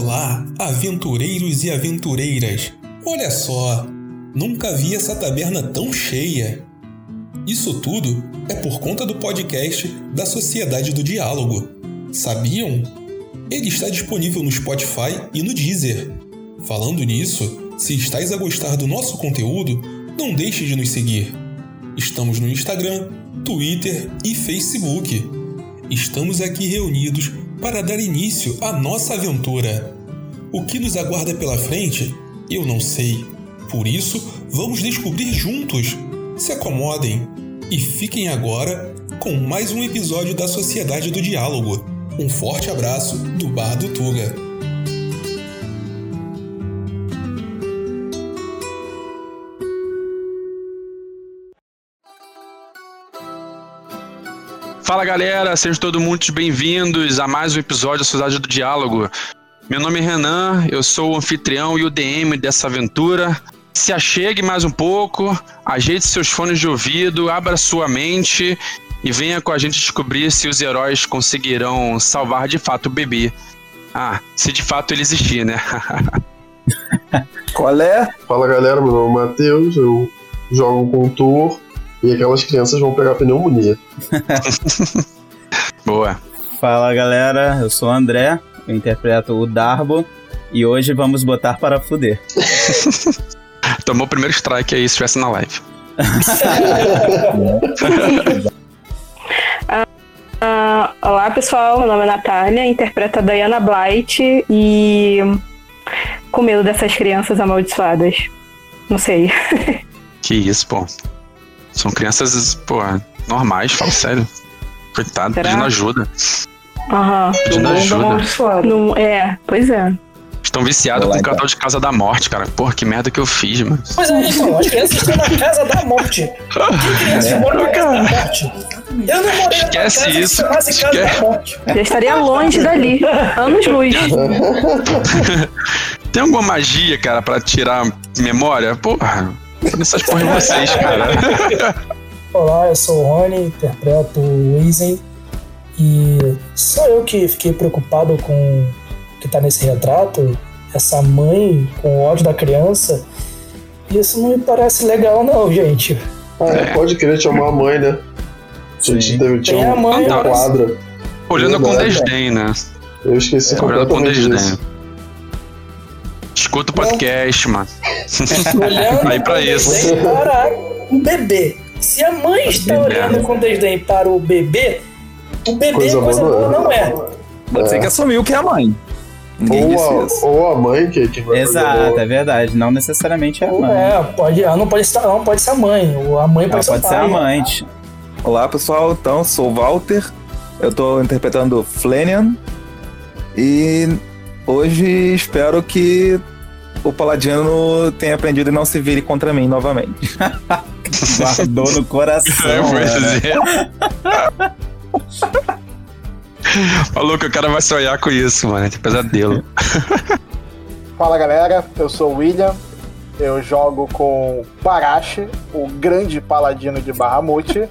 Olá, aventureiros e aventureiras! Olha só, nunca vi essa taberna tão cheia. Isso tudo é por conta do podcast da Sociedade do Diálogo. Sabiam? Ele está disponível no Spotify e no Deezer. Falando nisso, se estáis a gostar do nosso conteúdo, não deixe de nos seguir. Estamos no Instagram, Twitter e Facebook. Estamos aqui reunidos para dar início à nossa aventura. O que nos aguarda pela frente, eu não sei. Por isso, vamos descobrir juntos. Se acomodem e fiquem agora com mais um episódio da Sociedade do Diálogo. Um forte abraço do Bar do Tuga. Fala galera, sejam todos muito bem-vindos a mais um episódio da Sociedade do Diálogo. Meu nome é Renan, eu sou o anfitrião e o DM dessa aventura. Se achegue mais um pouco, ajeite seus fones de ouvido, abra sua mente e venha com a gente descobrir se os heróis conseguirão salvar de fato o bebê. Ah, se de fato ele existir, né? Qual é? Fala galera, meu nome é Matheus, eu jogo com o Thor e aquelas crianças vão pegar pneumonia. Boa. Fala galera, eu sou o André, eu interpreto o Darbo e hoje vamos botar para fuder. Tomou o primeiro strike aí se estivesse na live. Ah, olá pessoal, meu nome é Natália, interpreto a Diana Blight e com medo dessas crianças amaldiçoadas. Não sei. Que isso, pô. São crianças, pô, normais, fala sério. Coitado, Será? pedindo ajuda. Aham. Pedindo ajuda. Não, é, pois é. Estão viciados com o canal de Casa da Morte, cara. Porra, que merda que eu fiz, mano. Pois é, então, as crianças estão na casa da morte. Que crianças moram na casa da morte? Eu não morei na Esquece casa isso. que chamasse casa Esquece. da morte. Já estaria longe dali. Anos luz. Tem alguma magia, cara, pra tirar memória? Porra, essas porra em vocês, cara. Olá, eu sou o Rony, interpreto o Wizen. E sou eu que fiquei preocupado com o que tá nesse retrato. Essa mãe com ódio da criança. Isso não me parece legal, não, gente. Ah, é, pode querer chamar a mãe, né? Sim. Tem a um, mãe, mas- quadra. Olhando com Verdade. desdém, né? Eu esqueci Olhando com desdém. disso. Escuta o podcast, mano. olhando Aí pra com isso. desdém para o bebê. Se a mãe está Bebê. olhando com desdém para o bebê, o bebê Coisa coisa, boa boa não é. Você É. que assumiu que é a mãe. Ninguém Ou disse a, isso. ou a mãe que, que vai Exato, é verdade. Não necessariamente é a mãe. É, pode, ela não pode ser, ela não pode ser a mãe. ou A mãe Ela pode ser pode ser a mãe. Olá pessoal, então sou o Walter, eu tô interpretando Flanian e hoje espero que o Paladino tenha aprendido e não se vire contra mim novamente. Guardou no É, coração. né? pois é. Maluco, o cara vai sonhar com isso, mano. Que pesadelo. Fala galera, eu sou o William, eu jogo com Parashi, o grande paladino de Bahamut,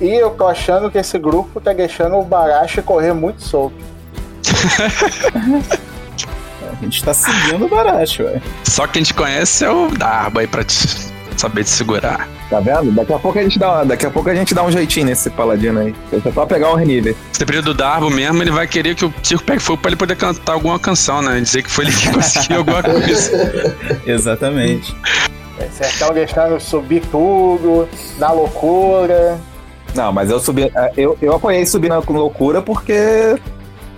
e eu tô achando que esse grupo tá deixando o Barashi correr muito solto. A gente tá seguindo o Baracho, ué. Só quem te conhece é o Darba aí pra te saber te segurar. Tá vendo? Daqui a pouco a gente dá, daqui a pouco a gente dá um jeitinho nesse Paladino aí. Deixa só pegar o renível. Se depender do Darbo mesmo, ele vai querer que o circo pegue fogo pra ele poder cantar alguma canção, né? Dizer que foi ele que conseguiu alguma coisa. Exatamente. Vocês estão deixando eu subir tudo, na loucura. Não, mas eu subi, eu, eu apoiei subir na loucura porque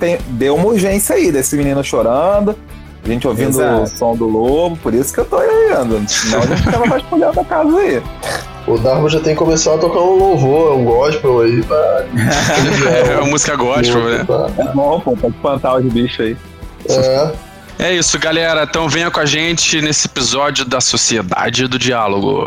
tem, deu uma urgência aí desse menino chorando, a gente ouvindo Exato. o som do lobo, por isso que eu tô olhando. Senão a gente tava vasculhando a casa aí. O Darbo já tem que começar a tocar um louvor, um gospel aí. Pra... É uma música gospel, né? É bom, pô, pra espantar os bichos aí. É, É isso, galera. Então venha com a gente nesse episódio da Sociedade do Diálogo.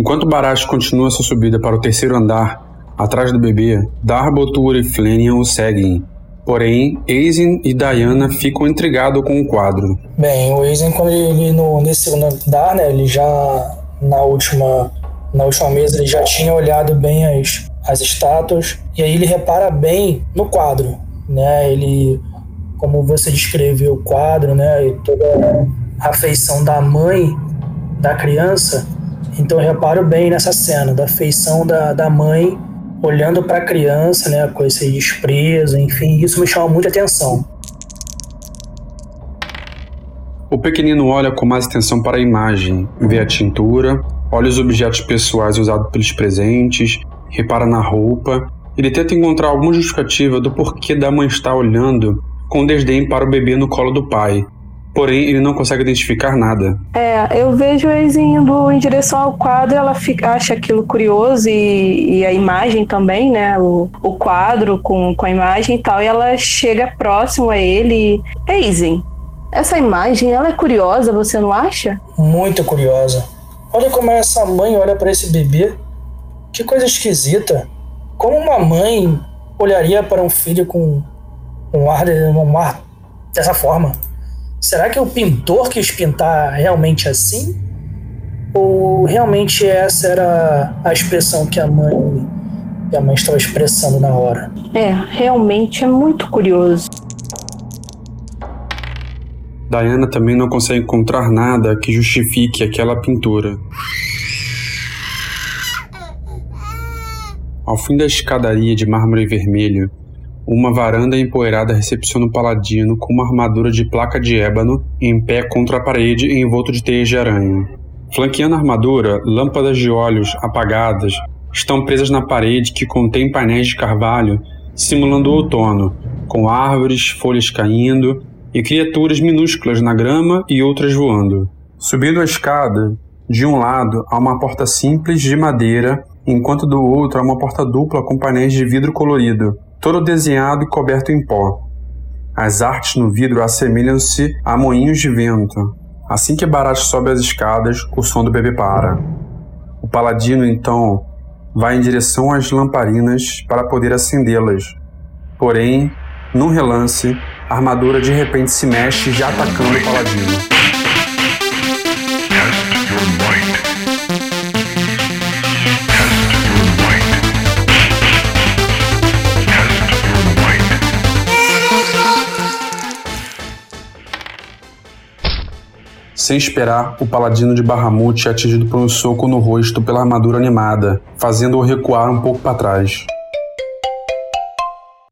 Enquanto Barash continua sua subida para o terceiro andar, atrás do bebê, Darbotur e Flenian o seguem. Porém, Aizen e Diana ficam intrigados com o quadro. Bem, o Aizen, quando ele no, nesse segundo andar, né, ele já na última, na última mesa, ele já tinha olhado bem as, as estátuas, e aí ele repara bem no quadro, né, ele, como você descreveu o quadro, né, e toda a feição da mãe da criança, então reparo bem nessa cena, da feição da, da mãe olhando para a criança, né, com esse desprezo, enfim, isso me chama muita atenção. O pequenino olha com mais atenção para a imagem, vê a tintura, olha os objetos pessoais usados pelos presentes, repara na roupa. Ele tenta encontrar alguma justificativa do porquê da mãe estar olhando com desdém para o bebê no colo do pai, porém ele não consegue identificar nada. É, eu vejo eles indo em direção ao quadro, ela fica, acha aquilo curioso e, e a imagem também, né? O, o quadro com, com a imagem e tal, e ela chega próximo a ele. Eisen, essa imagem, ela é curiosa, você não acha? Muito curiosa. Olha como essa mãe olha para esse bebê. Que coisa esquisita. Como uma mãe olharia para um filho com um ar, um ar dessa forma? Será que o pintor quis pintar realmente assim? Ou realmente essa era a expressão que a mãe, que a mãe estava expressando na hora? É, realmente é muito curioso. Diana também não consegue encontrar nada que justifique aquela pintura. Ao fim da escadaria de mármore vermelho, uma varanda empoeirada recepciona o paladino com uma armadura de placa de ébano em pé contra a parede envolto de teias de aranha. Flanqueando a armadura, lâmpadas de olhos apagadas estão presas na parede que contém painéis de carvalho simulando o outono, com árvores, folhas caindo e criaturas minúsculas na grama e outras voando. Subindo a escada, de um lado há uma porta simples de madeira, enquanto do outro há uma porta dupla com painéis de vidro colorido, todo desenhado e coberto em pó. As artes no vidro assemelham-se a moinhos de vento. Assim que Barat sobe as escadas, o som do bebê para. O paladino então vai em direção às lamparinas para poder acendê-las. Porém, num relance, a armadura de repente se mexe, já atacando o paladino. Sem esperar, o paladino de Bahamut é atingido por um soco no rosto pela armadura animada, fazendo-o recuar um pouco para trás.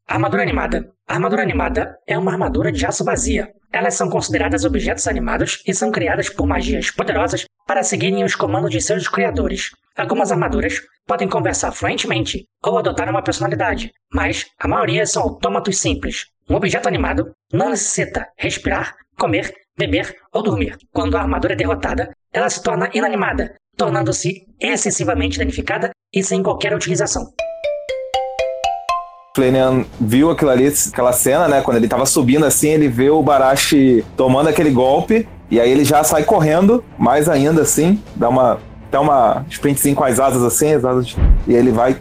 Armadura animada. A armadura animada é uma armadura de aço vazia. Elas são consideradas objetos animados e são criadas por magias poderosas para seguirem os comandos de seus criadores. Algumas armaduras podem conversar fluentemente ou adotar uma personalidade, mas a maioria são autômatos simples. Um objeto animado não necessita respirar, comer beber ou dormir. Quando a armadura é derrotada, ela se torna inanimada, tornando-se excessivamente danificada e sem qualquer utilização. Flanagan viu aquilo ali, aquela cena, né? Quando ele tava subindo assim, ele vê o Barashi tomando aquele golpe. E aí ele já sai correndo, mais ainda assim, dá uma. Dá uma sprintzinho com as asas assim, as asas, e ele vai,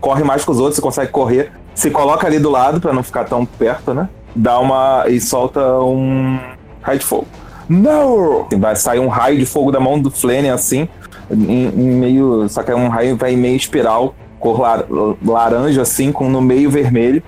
corre mais que os outros, consegue correr, se coloca ali do lado para não ficar tão perto, né? Dá uma. e solta um raio de fogo. Não! Vai sair um raio de fogo da mão do Flanagan, assim, em, em meio. Só que é um raio vai em meio espiral, cor lar, laranja, assim, com no meio vermelho.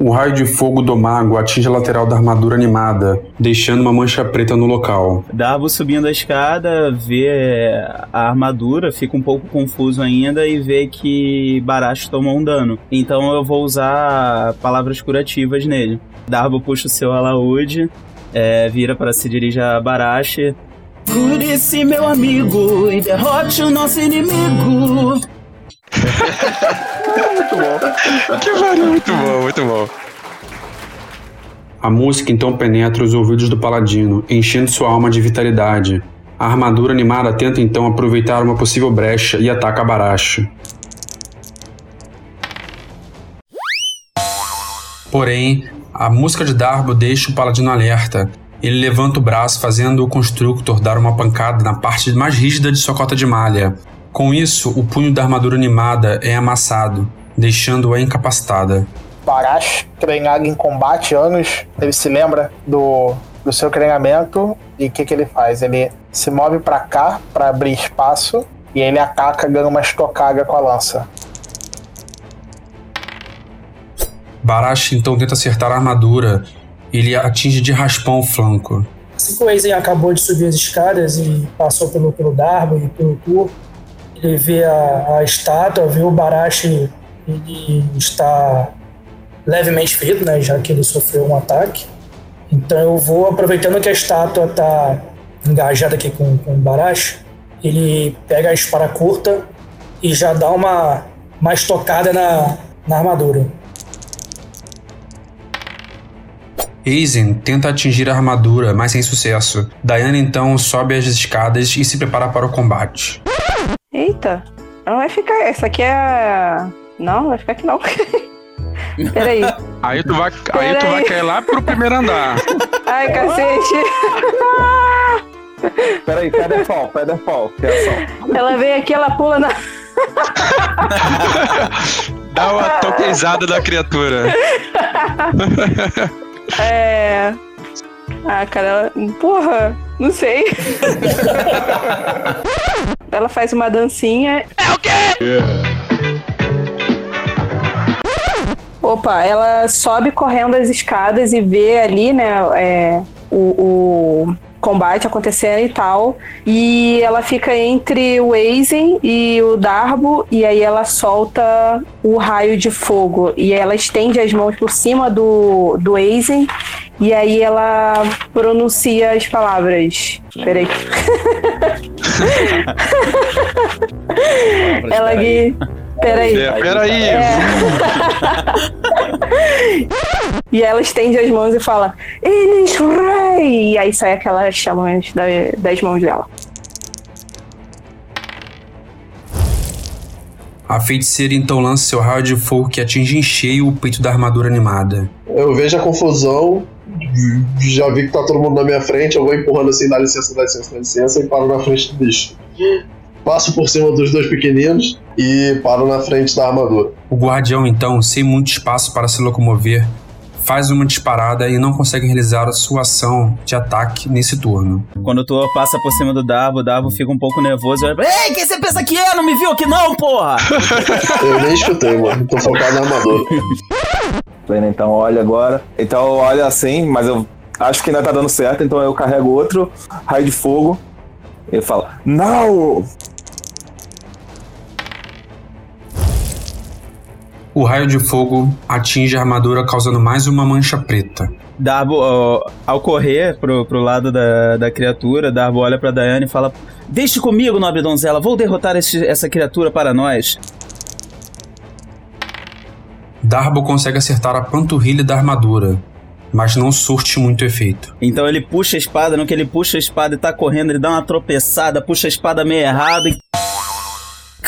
O raio de fogo do mago atinge a lateral da armadura animada, deixando uma mancha preta no local. Darbo subindo a escada, vê a armadura, fica um pouco confuso ainda e vê que Baracho tomou um dano. Então eu vou usar palavras curativas nele. Darbo puxa o seu alaúde, é, vira para se dirigir a Barache. Cure-se, meu amigo, e derrote o nosso inimigo. muito bom. Que pariu, muito bom, muito bom. A música então penetra os ouvidos do paladino, enchendo sua alma de vitalidade. A armadura animada tenta então aproveitar uma possível brecha e ataca Baracho. Porém, a música de Darbo deixa o paladino alerta. Ele levanta o braço, fazendo o Constructor dar uma pancada na parte mais rígida de sua cota de malha. Com isso, o punho da armadura animada é amassado, deixando-a incapacitada. Barash, treinado em combate anos, ele se lembra do, do seu treinamento e o que, que ele faz? Ele se move para cá para abrir espaço e ele ataca ganhando uma estocada com a lança. Barash então tenta acertar a armadura e ele atinge de raspão o flanco. Assim que o Aizen acabou de subir as escadas e passou pelo, pelo Darbo e pelo Tur, ele vê a, a estátua, vê o Barashi, ele está levemente ferido, né, já que ele sofreu um ataque. Então eu vou, aproveitando que a estátua está engajada aqui com, com o Barashi, ele pega a espada curta e já dá uma, uma estocada na, na armadura. Aizen tenta atingir a armadura, mas sem sucesso. Diana então sobe as escadas e se prepara para o combate. Eita, não vai ficar. Essa aqui é. a- Não, não vai ficar aqui não. Peraí. Aí tu vai, aí tu vai cair lá pro primeiro andar. Ai, cacete. Peraí, Featherfall, Featherfall, reação. Ela vem aqui, ela pula na. Dá uma toquezada da criatura. É. Ah, cara, ela... porra, não sei. ela faz uma dancinha. É o quê? Opa, ela sobe correndo as escadas e vê ali, né, é, o, o combate acontecendo e tal. E ela fica entre o Aizen e o Darbo, e aí ela solta o raio de fogo. E ela estende as mãos por cima do, do Aizen, e aí ela pronuncia as palavras. Peraí. ela. Peraí. É, peraí. E ela estende as mãos e fala: Eles rei! E aí sai aquelas chamas da- das mãos dela. A feiticeira então lança seu raio de fogo que atinge em cheio o peito da armadura animada. Eu vejo a confusão, já vi que tá todo mundo na minha frente, eu vou empurrando assim, dá licença, dá licença, dá licença, e paro na frente do bicho. Passo por cima dos dois pequeninos e paro na frente da armadura. O guardião então, sem muito espaço para se locomover, faz uma disparada e não consegue realizar a sua ação de ataque nesse turno. Quando tu passa por cima do Darbo, o Darbo fica um pouco nervoso. e olha, Ei, quem você pensa que é? Não me viu aqui não, porra! Eu nem escutei, mano, tô focado na armadura. Plena, então olha agora. Então olha assim, mas eu acho que ainda tá dando certo, então eu carrego outro raio de fogo. Ele fala, não! O raio de fogo atinge a armadura, causando mais uma mancha preta. Darbo, ó, ao correr pro, pro lado da, da criatura, Darbo olha pra Diana e fala: Deixe comigo, nobre donzela, vou derrotar esse- essa criatura para nós. Darbo consegue acertar a panturrilha da armadura, mas não surte muito efeito. Então ele puxa a espada, no que ele puxa a espada e tá correndo, ele dá uma tropeçada, puxa a espada meio errado e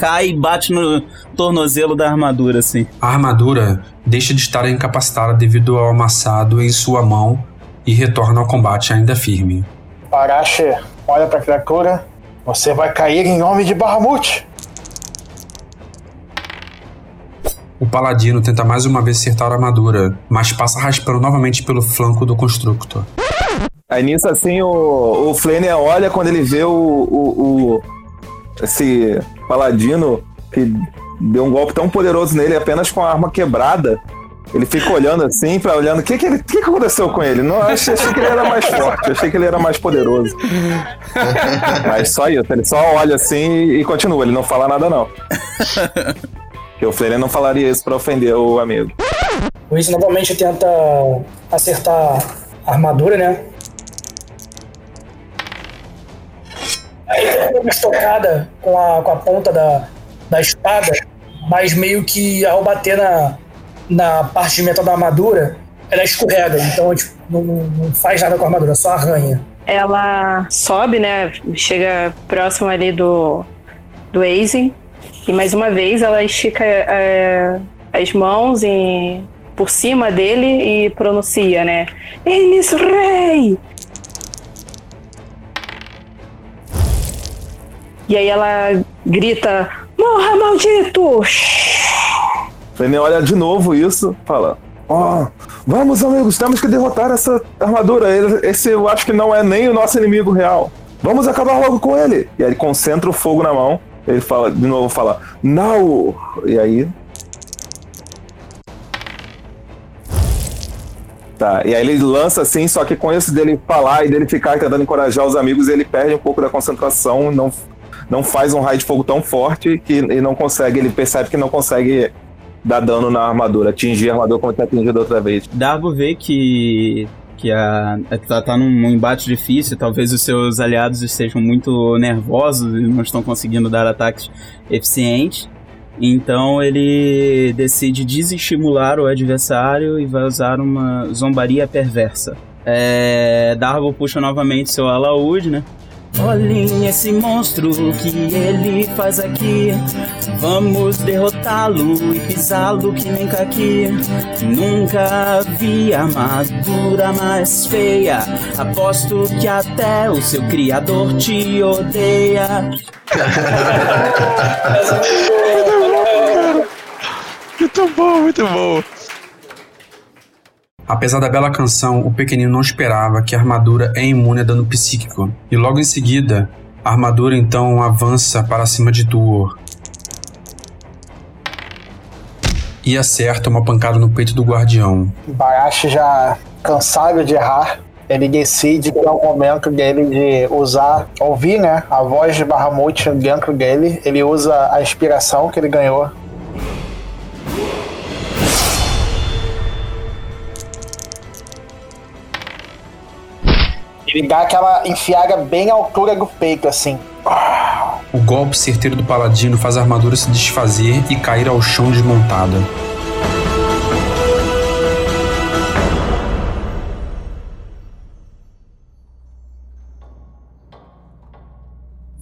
cai e bate no tornozelo da armadura, assim. A armadura deixa de estar incapacitada devido ao amassado em sua mão e retorna ao combate ainda firme. Parache olha pra criatura. Você vai cair em nome de Bahamut. O paladino tenta mais uma vez acertar a armadura, mas passa raspando novamente pelo flanco do constructor. Aí nisso assim o, o Flanner olha quando ele vê o, o, o- esse paladino que deu um golpe tão poderoso nele apenas com a arma quebrada. Ele fica olhando assim, pra olhando o que que, ele, que que aconteceu com ele. Não, achei, achei que ele era mais forte, achei que ele era mais poderoso. Mas só isso, ele só olha assim e continua, ele não fala nada não. Porque o Flanner não falaria isso pra ofender o amigo. Izzy novamente tenta acertar a armadura, né? Uma estocada com a, com a ponta da, da espada, mas meio que ao bater na, na parte de metal da armadura, ela escorrega. Então, tipo, não, não faz nada com a armadura, só arranha. Ela sobe, né? Chega próximo ali do, do Aizen. E mais uma vez ela estica é, as mãos em, por cima dele e pronuncia, né? Eles rei! E aí ela grita: Morra, maldito! Flanian olha de novo isso, fala: Ó, vamos amigos, temos que derrotar essa armadura. Esse eu acho que não é nem o nosso inimigo real. Vamos acabar logo com ele. E aí ele concentra o fogo na mão. Ele fala, de novo, fala, não! E aí. Tá, e aí ele lança assim, só que com isso dele falar e dele ficar tentando encorajar os amigos, ele perde um pouco da concentração, não, não faz um raio de fogo tão forte que ele não consegue, ele percebe que não consegue dar dano na armadura, atingir a armadura como ele atingido outra vez. Dargo vê que que a, tá, tá num embate difícil, talvez os seus aliados estejam muito nervosos e não estão conseguindo dar ataques eficientes. Então ele decide desestimular o adversário e vai usar uma zombaria perversa. É, puxa novamente seu alaúde, né? Olhem esse monstro que ele faz aqui. Vamos derrotá-lo e pisá-lo que nem caqui. Nunca vi armadura mais feia. Aposto que até o seu criador te odeia. Muito bom, muito bom. Apesar da bela canção, o pequenino não esperava que a armadura é imune a dano psíquico. E logo em seguida, a armadura então avança para cima de Tuor. E acerta uma pancada no peito do guardião. Barashi já cansado de errar, ele decide que é o momento dele de usar, ouvir, né, a voz de Bahamut dentro dele. Ele usa a inspiração que ele ganhou. Ele dá aquela enfiada bem à altura do peito, assim. O golpe certeiro do paladino faz a armadura se desfazer e cair ao chão desmontada.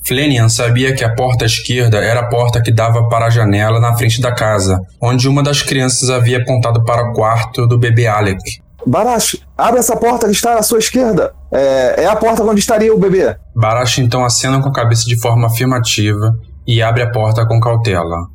Flenian sabia que a porta à esquerda era a porta que dava para a janela na frente da casa, onde uma das crianças havia apontado para o quarto do bebê Alec. Barash, abre essa porta que está à sua esquerda. É, é a porta onde estaria o bebê. Barash então acena com a cabeça de forma afirmativa e abre a porta com cautela.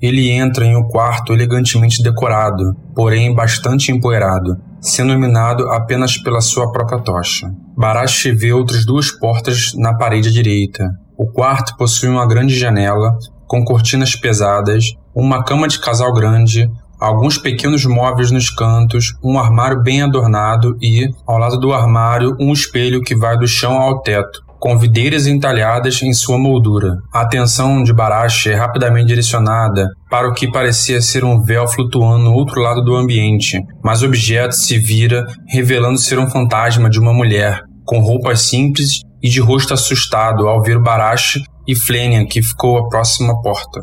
Ele entra em um quarto elegantemente decorado, porém bastante empoeirado, sendo iluminado apenas pela sua própria tocha. Barash vê outras duas portas na parede direita. O quarto possui uma grande janela, com cortinas pesadas, uma cama de casal grande, alguns pequenos móveis nos cantos, um armário bem adornado e, ao lado do armário, um espelho que vai do chão ao teto, com videiras entalhadas em sua moldura. A atenção de Barash é rapidamente direcionada para o que parecia ser um véu flutuando no outro lado do ambiente, mas o objeto se vira, revelando ser um fantasma de uma mulher, com roupas simples e de rosto assustado ao ver Barash e Flenian, que ficou à próxima porta.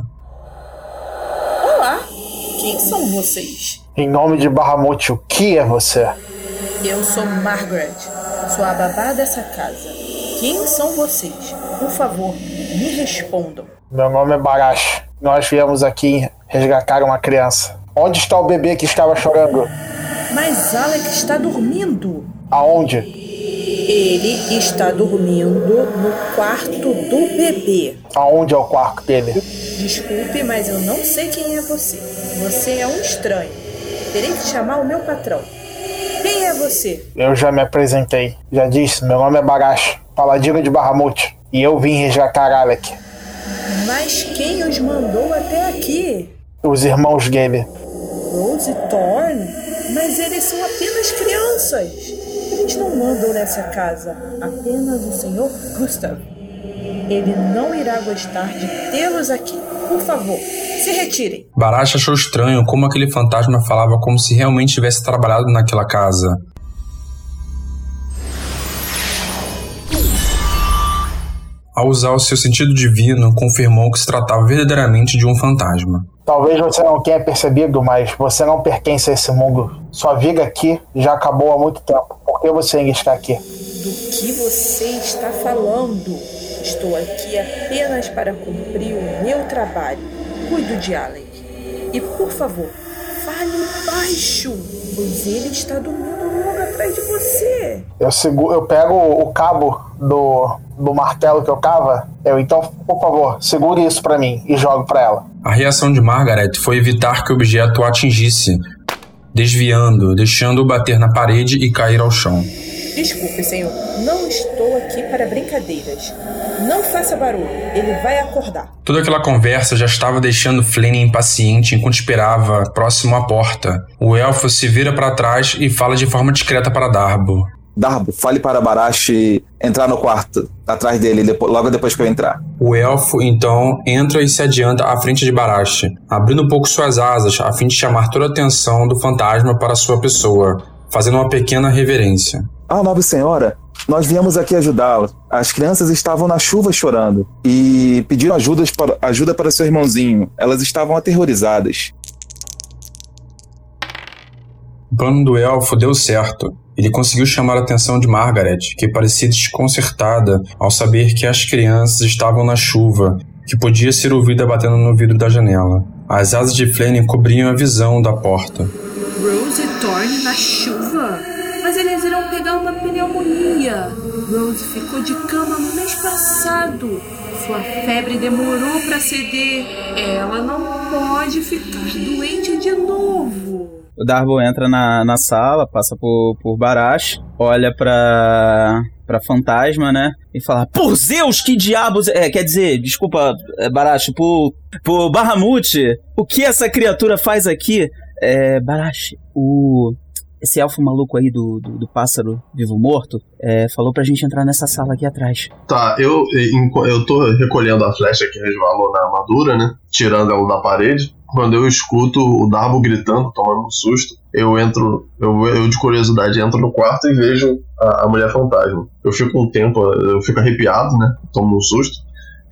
Quem são vocês? Em nome de Bahamut, o que é você? Eu sou Margaret, sou a babá dessa casa. Quem são vocês? Por favor, me respondam. Meu nome é Barash. Nós viemos aqui resgatar uma criança. Onde está o bebê que estava chorando? Mas Alec está dormindo. Aonde? Ele está dormindo no quarto do bebê. Aonde é o quarto dele? Desculpe, mas eu não sei quem é você. Você é um estranho. Terei que chamar o meu patrão. Quem é você? Eu já me apresentei. Já disse, meu nome é Barash, paladino de Bahamut. E eu vim resgatar Alec. Mas quem os mandou até aqui? Os irmãos dele. Rose e Thorn? Mas eles são apenas crianças. Eles não mandam nessa casa. Apenas o senhor Gustav. Ele não irá gostar de tê-los aqui. Por favor, se retirem. Barash achou estranho como aquele fantasma falava como se realmente tivesse trabalhado naquela casa. Ao usar o seu sentido divino, confirmou que se tratava verdadeiramente de um fantasma. Talvez você não tenha percebido, mas você não pertence a esse mundo. Sua vida aqui já acabou há muito tempo. Por que você ainda está aqui? Do que você está falando? Estou aqui apenas para cumprir o meu trabalho. Cuido de Alec. E por favor, fale baixo, pois ele está dormindo atrás de você. Eu, seguro, eu pego o cabo do, do martelo que eu cava. Eu, então, por favor, segure isso pra mim e jogo pra ela. A reação de Margaret foi evitar que o objeto o atingisse, desviando, deixando-o bater na parede e cair ao chão. Desculpe, senhor. Não estou aqui para brincadeiras. Não faça barulho. Ele vai acordar. Toda aquela conversa já estava deixando Flaney impaciente enquanto esperava, próximo à porta. O elfo se vira para trás e fala de forma discreta para Darbo. Darbo, fale para Barashi entrar no quarto, atrás dele, depois- logo depois que eu entrar. O elfo, então, entra e se adianta à frente de Barashi, abrindo um pouco suas asas a fim de chamar toda a atenção do fantasma para sua pessoa, fazendo uma pequena reverência. Ah, nobre senhora, nós viemos aqui ajudá-lo. As crianças estavam na chuva chorando e pediram ajudas para, ajuda para seu irmãozinho. Elas estavam aterrorizadas. O plano do elfo deu certo. Ele conseguiu chamar a atenção de Margaret, que parecia desconcertada ao saber que as crianças estavam na chuva, que podia ser ouvida batendo no vidro da janela. As asas de Flaney cobriam a visão da porta. Rose Thorne na chuva? Eles irão pegar uma pneumonia. Rose ficou de cama no mês passado. Sua febre demorou para ceder. Ela não pode ficar doente de novo. O Darbo entra na, na sala, passa por, por Barash, olha pra, pra fantasma, né? E fala: Por Zeus, que diabos. É, quer dizer, desculpa, é, Barash, por, por Bahamut, o que essa criatura faz aqui? É, Barash, o. Esse elfo maluco aí do, do, do pássaro vivo-morto é, falou pra gente entrar nessa sala aqui atrás. Tá, eu, eu tô recolhendo a flecha que resvalou na armadura, né? Tirando ela da parede. Quando eu escuto o Darbo gritando, tomando um susto, eu entro, eu, eu de curiosidade entro no quarto e vejo a, a mulher fantasma. Eu fico um tempo, eu fico arrepiado, né? Tomo um susto.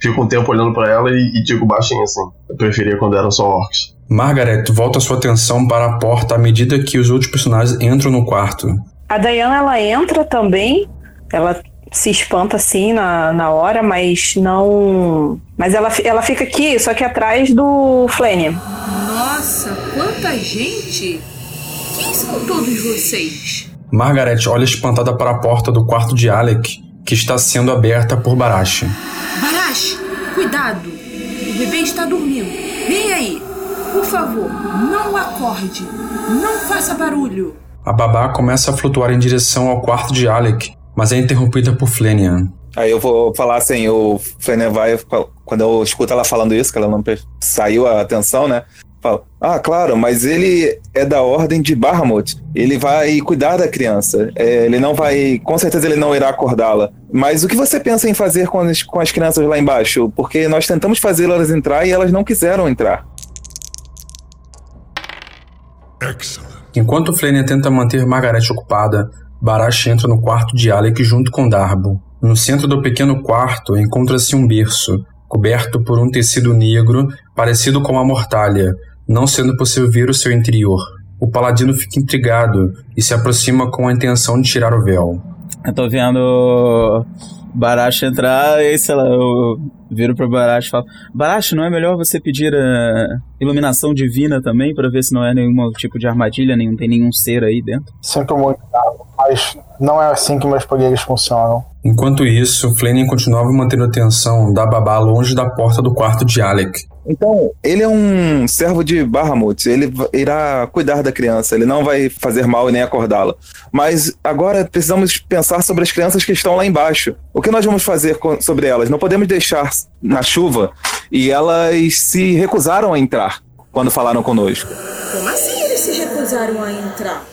Fico um tempo olhando pra ela e, e digo baixinho assim. Eu preferia quando eram só orcs. Margaret volta sua atenção para a porta à medida que os outros personagens entram no quarto. A Diana, ela entra também. Ela se espanta assim na, na hora, mas não. Mas ela, ela fica aqui, só que atrás do Flanian. Nossa, quanta gente! Quem são todos vocês? Margaret olha espantada para a porta do quarto de Alec, que está sendo aberta por Barash. Barash, cuidado! O bebê está dormindo. Vem aí! Por favor, não acorde. Não faça barulho. A babá começa a flutuar em direção ao quarto de Alec, mas é interrompida por Flanian. Aí eu vou falar assim, o Flanner vai, quando eu escuto ela falando isso, que ela não saiu a atenção, né? Fala, ah, claro, mas ele é da ordem de Bahamut. Ele vai cuidar da criança. É, ele não vai, com certeza ele não irá acordá-la. Mas o que você pensa em fazer com as, com as crianças lá embaixo? Porque nós tentamos fazê-las entrar e elas não quiseram entrar. Enquanto Flanian tenta manter Margaret ocupada, Barash entra no quarto de Alec junto com Darbo. No centro do pequeno quarto encontra-se um berço, coberto por um tecido negro parecido com uma mortalha, não sendo possível ver o seu interior. O paladino fica intrigado e se aproxima com a intenção de tirar o véu. Eu tô vendo Barash entrar e sei lá, eu viro pro Barash e falo: Barash, não é melhor você pedir a iluminação divina também pra ver se não é nenhum tipo de armadilha, nem tem nenhum ser aí dentro? Sinto muito, mas não é assim que meus poderes funcionam. Enquanto isso, Flanagan continuava mantendo a atenção da babá longe da porta do quarto de Alec. Então, ele é um servo de Bahamut. Ele irá cuidar da criança. Ele não vai fazer mal e nem acordá-la. Mas agora precisamos pensar sobre as crianças que estão lá embaixo. O que nós vamos fazer sobre elas? Não podemos deixar na chuva e elas se recusaram a entrar quando falaram conosco. Como assim eles se recusaram a entrar?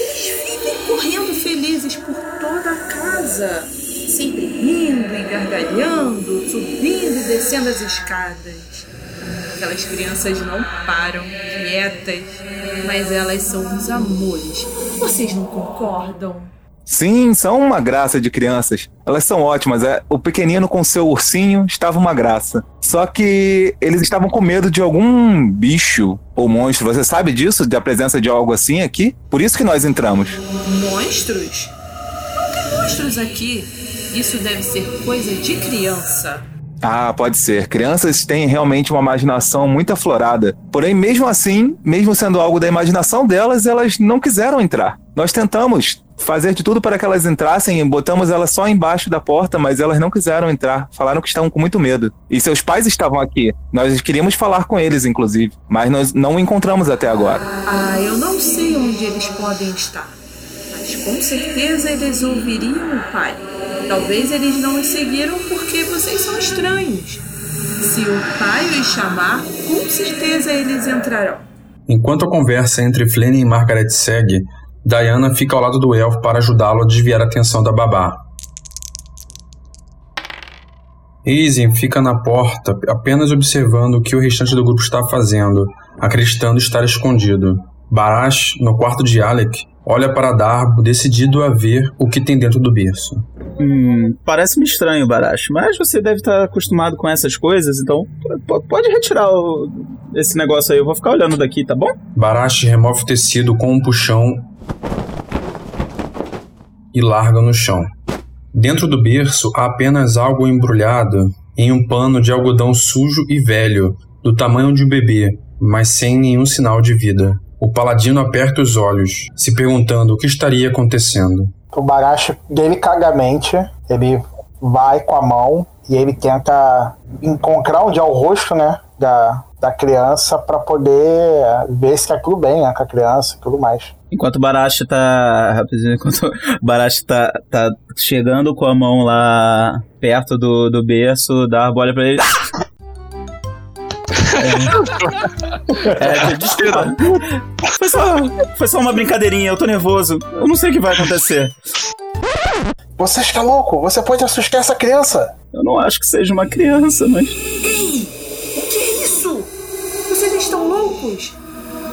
Eles vivem correndo felizes por toda a casa, sempre rindo e gargalhando, subindo e descendo as escadas. Aquelas crianças não param, quietas, mas elas são uns amores. Vocês não concordam? Sim, são uma graça de crianças. Elas são ótimas. É, o pequenino com seu ursinho estava uma graça. Só que eles estavam com medo de algum bicho ou monstro. Você sabe disso? Da presença de algo assim aqui? Por isso que nós entramos. Monstros? Não tem monstros aqui. Isso deve ser coisa de criança. Ah, pode ser. Crianças têm realmente uma imaginação muito aflorada. Porém, mesmo assim, mesmo sendo algo da imaginação delas, elas não quiseram entrar. Nós tentamos fazer de tudo para que elas entrassem. Botamos elas só embaixo da porta, mas elas não quiseram entrar. Falaram que estavam com muito medo. E seus pais estavam aqui. Nós queríamos falar com eles, inclusive, mas nós não encontramos até agora. Ah, eu não sei onde eles podem estar. Mas com certeza eles ouviriam o pai. Talvez eles não os seguiram porque vocês são estranhos. Se o pai os chamar, com certeza eles entrarão. Enquanto a conversa entre Flanny e Margaret segue, Diana fica ao lado do elfo para ajudá-lo a desviar a atenção da babá. Aizen fica na porta, apenas observando o que o restante do grupo está fazendo, acreditando estar escondido. Barash, no quarto de Alec, olha para Darbo, decidido a ver o que tem dentro do berço. Hum, parece-me estranho, Barash, mas você deve estar acostumado com essas coisas, então pode retirar o, esse negócio aí, eu vou ficar olhando daqui, tá bom? Barash remove o tecido com um puxão e larga no chão. Dentro do berço há apenas algo embrulhado em um pano de algodão sujo e velho, do tamanho de um bebê, mas sem nenhum sinal de vida. O paladino aperta os olhos, se perguntando o que estaria acontecendo. O Baracho, delicadamente, ele vai com a mão e ele tenta encontrar onde é o rosto, né, da, da criança para poder ver se tá tudo bem, né, com a criança e tudo mais. Enquanto o Barashi tá. Rapidinho, enquanto o Barashi tá, tá chegando com a mão lá perto do, do berço, dá a olha pra ele. É, é, desculpa. Foi só, foi só uma brincadeirinha, eu tô nervoso. Eu não sei o que vai acontecer. Você está louco? Você pode assustar essa criança? Eu não acho que seja uma criança, mas. Ei! O que é isso? Vocês estão loucos?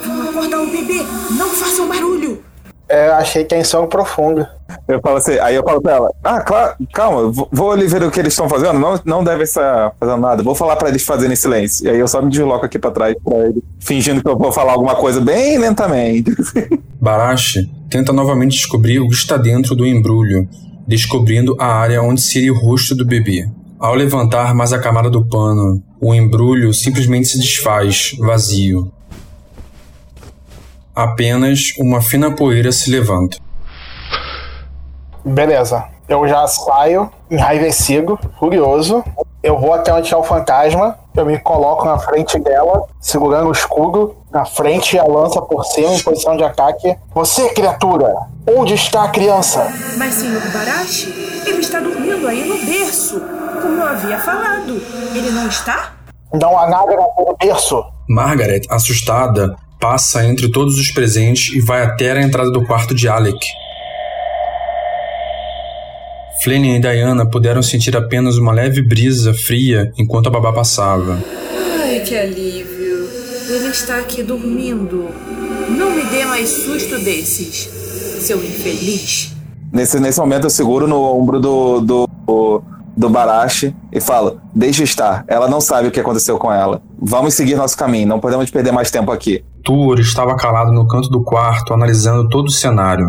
Vão acordar o bebê! Não façam barulho! É, eu achei que é em sono profundo. Eu falo assim, aí eu falo pra ela, ah, claro, calma, vou, vou ali ver o que eles estão fazendo, não, não deve estar fazendo nada, vou falar pra eles fazerem silêncio. E aí eu só me desloco aqui pra trás pra ele, fingindo que eu vou falar alguma coisa bem lentamente. Barashi tenta novamente descobrir o que está dentro do embrulho, descobrindo a área onde seria o rosto do bebê. Ao levantar mais a camada do pano, o embrulho simplesmente se desfaz, vazio. Apenas uma fina poeira se levanta. Beleza. Eu já saio, enraivecido, furioso. Eu vou até onde é o fantasma. Eu me coloco na frente dela, segurando o escudo, na frente e a lança por cima, em posição de ataque. Você, criatura! Onde está a criança? Mas, senhor Barashi, ele está dormindo aí no berço, como eu havia falado. Ele não está? Não há nada no berço. Margaret, assustada, passa entre todos os presentes e vai até a entrada do quarto de Alec. Flanny e Diana puderam sentir apenas uma leve brisa fria enquanto a babá passava. Ai, que alívio. Ele está aqui dormindo. Não me dê mais susto desses, seu infeliz. Nesse, nesse momento eu seguro no ombro do, do, do Barashi e falo: Deixa estar, ela não sabe o que aconteceu com ela. Vamos seguir nosso caminho, não podemos perder mais tempo aqui. Tur estava calado no canto do quarto, analisando todo o cenário.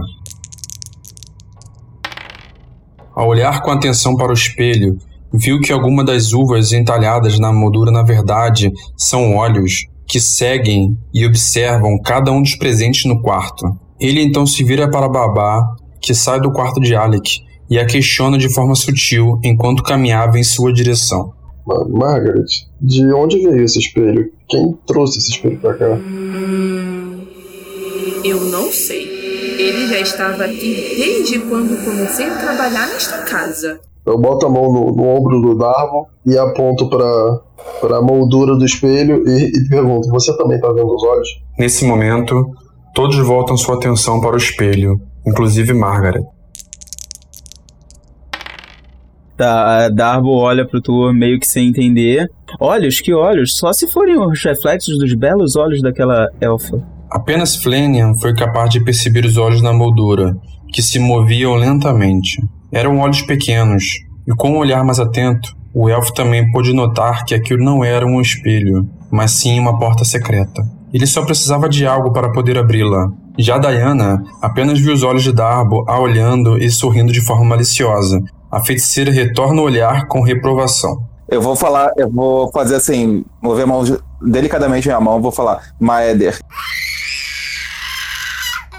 Ao olhar com atenção para o espelho, viu que alguma das uvas entalhadas na moldura, na verdade, são olhos que seguem e observam cada um dos presentes no quarto. Ele então se vira para Babá, que sai do quarto de Alec, e a questiona de forma sutil enquanto caminhava em sua direção. Margaret, de onde veio esse espelho? Quem trouxe esse espelho para cá? Hum, eu não sei. Ele já estava aqui desde quando comecei a trabalhar nesta casa. Eu boto a mão no, no ombro do Darbo e aponto para para a moldura do espelho e, e pergunto: Você também está vendo os olhos? Nesse momento, todos voltam sua atenção para o espelho, inclusive Margaret. Tá, Darbo olha pro tu meio que sem entender. Olhos, que olhos? Só se forem os reflexos dos belos olhos daquela elfa. Apenas Flanian foi capaz de perceber os olhos na moldura, que se moviam lentamente. Eram olhos pequenos, e com um olhar mais atento, o elfo também pôde notar que aquilo não era um espelho, mas sim uma porta secreta. Ele só precisava de algo para poder abri-la. Já Diana apenas viu os olhos de Darbo a olhando e sorrindo de forma maliciosa, a feiticeira retorna o olhar com reprovação. Eu vou falar, eu vou fazer assim, mover a mão delicadamente minha mão, vou falar, Maeder.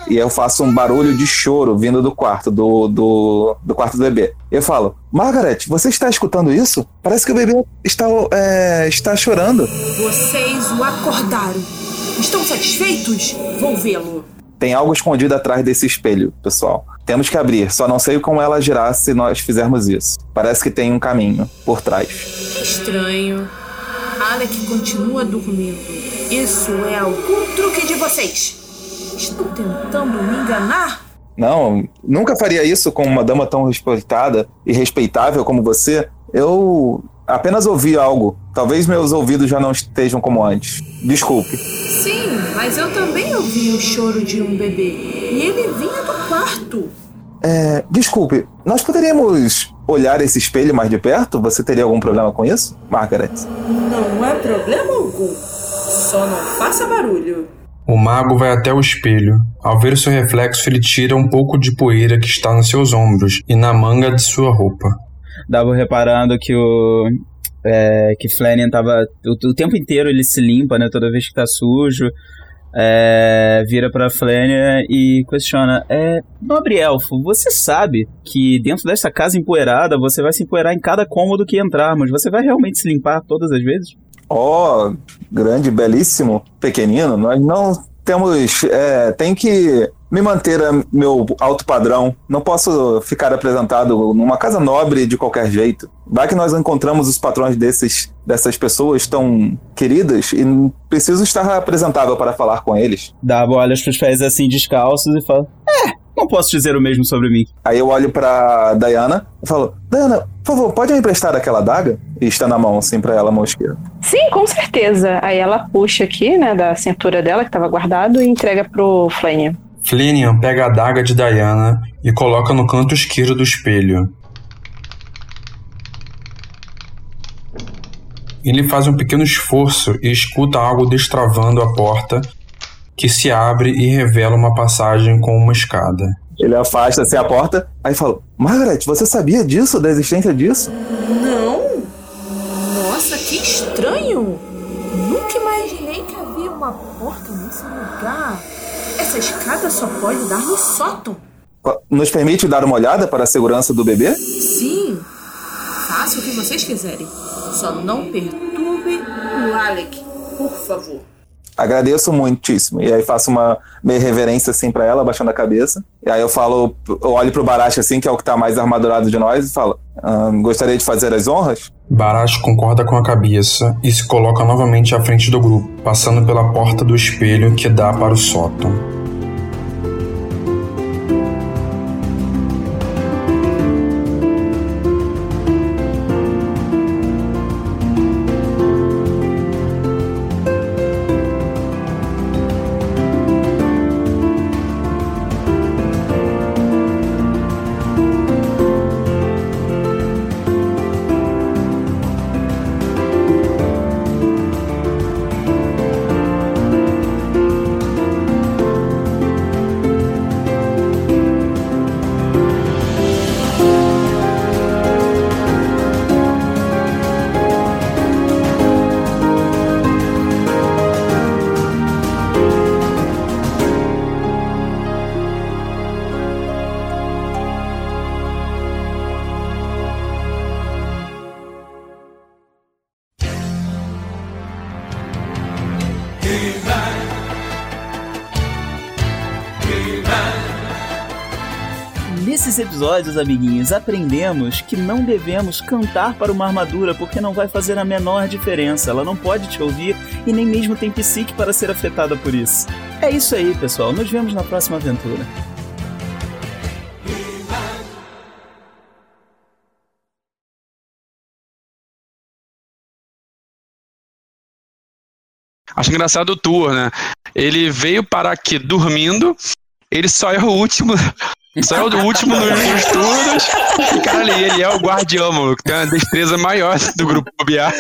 E eu faço um barulho de choro vindo do quarto, do, do, do quarto do bebê. Eu falo, Margaret, você está escutando isso? Parece que o bebê está, é, está chorando. Vocês o acordaram. Estão satisfeitos? Vou vê-lo. Tem algo escondido atrás desse espelho, pessoal. Temos que abrir, só não sei como ela agirá se nós fizermos isso. Parece que tem um caminho por trás. Estranho. Alec continua dormindo. Isso é algum truque de vocês? Estão tentando me enganar? Não, nunca faria isso com uma dama tão respeitada e respeitável como você. Eu apenas ouvi algo. Talvez meus ouvidos já não estejam como antes. Desculpe. Sim, mas eu também ouvi o choro de um bebê. E ele vinha do quarto. É, desculpe, nós poderíamos olhar esse espelho mais de perto? Você teria algum problema com isso, Margaret? Não é problema algum. Só não faça barulho. O mago vai até o espelho. Ao ver seu reflexo, ele tira um pouco de poeira que está nos seus ombros e na manga de sua roupa. Dava reparando que o. É, que Flanagan tava. O, o, tempo inteiro ele se limpa, né? Toda vez que tá sujo. É, vira pra Flanagan e questiona: é, Nobre elfo, você sabe que dentro dessa casa empoeirada você vai se empoeirar em cada cômodo que entrarmos. Você vai realmente se limpar todas as vezes? Oh, grande, belíssimo, pequenino. Nós não temos. É, tem que me manter meu alto padrão. Não posso ficar apresentado numa casa nobre de qualquer jeito. Vai que nós encontramos os patrões desses, dessas pessoas tão queridas e preciso estar apresentável para falar com eles. Dá olha pros pés assim descalços e fala: É, não posso dizer o mesmo sobre mim. Aí eu olho pra Diana e falo: Diana, por favor, pode me emprestar aquela daga? E está na mão, assim, pra ela, a mão esquerda. Sim, com certeza. Aí ela puxa aqui, né, da cintura dela, que estava guardado, e entrega pro Flanian. Flinian pega a adaga de Diana e coloca no canto esquerdo do espelho. Ele faz um pequeno esforço e escuta algo destravando a porta, que se abre e revela uma passagem com uma escada. Ele afasta-se a porta, aí fala: Margaret, você sabia disso, da existência disso? Não! Nossa, que estranho! Nunca imaginei que havia uma porta nesse lugar. Essa escada só pode dar no sótão. Nos permite dar uma olhada para a segurança do bebê? Sim. Faça o que vocês quiserem. Só não perturbe o Alec, por favor. Agradeço muitíssimo. E aí faço uma meia reverência assim para ela, baixando a cabeça. E aí eu falo, eu olho pro Barash assim, que é o que tá mais armadurado de nós, e falo: ah, gostaria de fazer as honras? Barash concorda com a cabeça e se coloca novamente à frente do grupo, passando pela porta do espelho que dá para o sótão. Nesses episódios, amiguinhos, aprendemos que não devemos cantar para uma armadura porque não vai fazer a menor diferença. Ela não pode te ouvir e nem mesmo tem psique para ser afetada por isso. É isso aí, pessoal. Nos vemos na próxima aventura. Acho engraçado o tour, né? Ele veio parar aqui dormindo, ele só é o último. Só é o último nos turnos. E, cara, ele, ele é o guardião, mano, que tem uma destreza maior do grupo BA.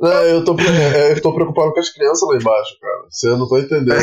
Não, eu tô, eu tô preocupado com as crianças lá embaixo, cara. Você não tá entendendo.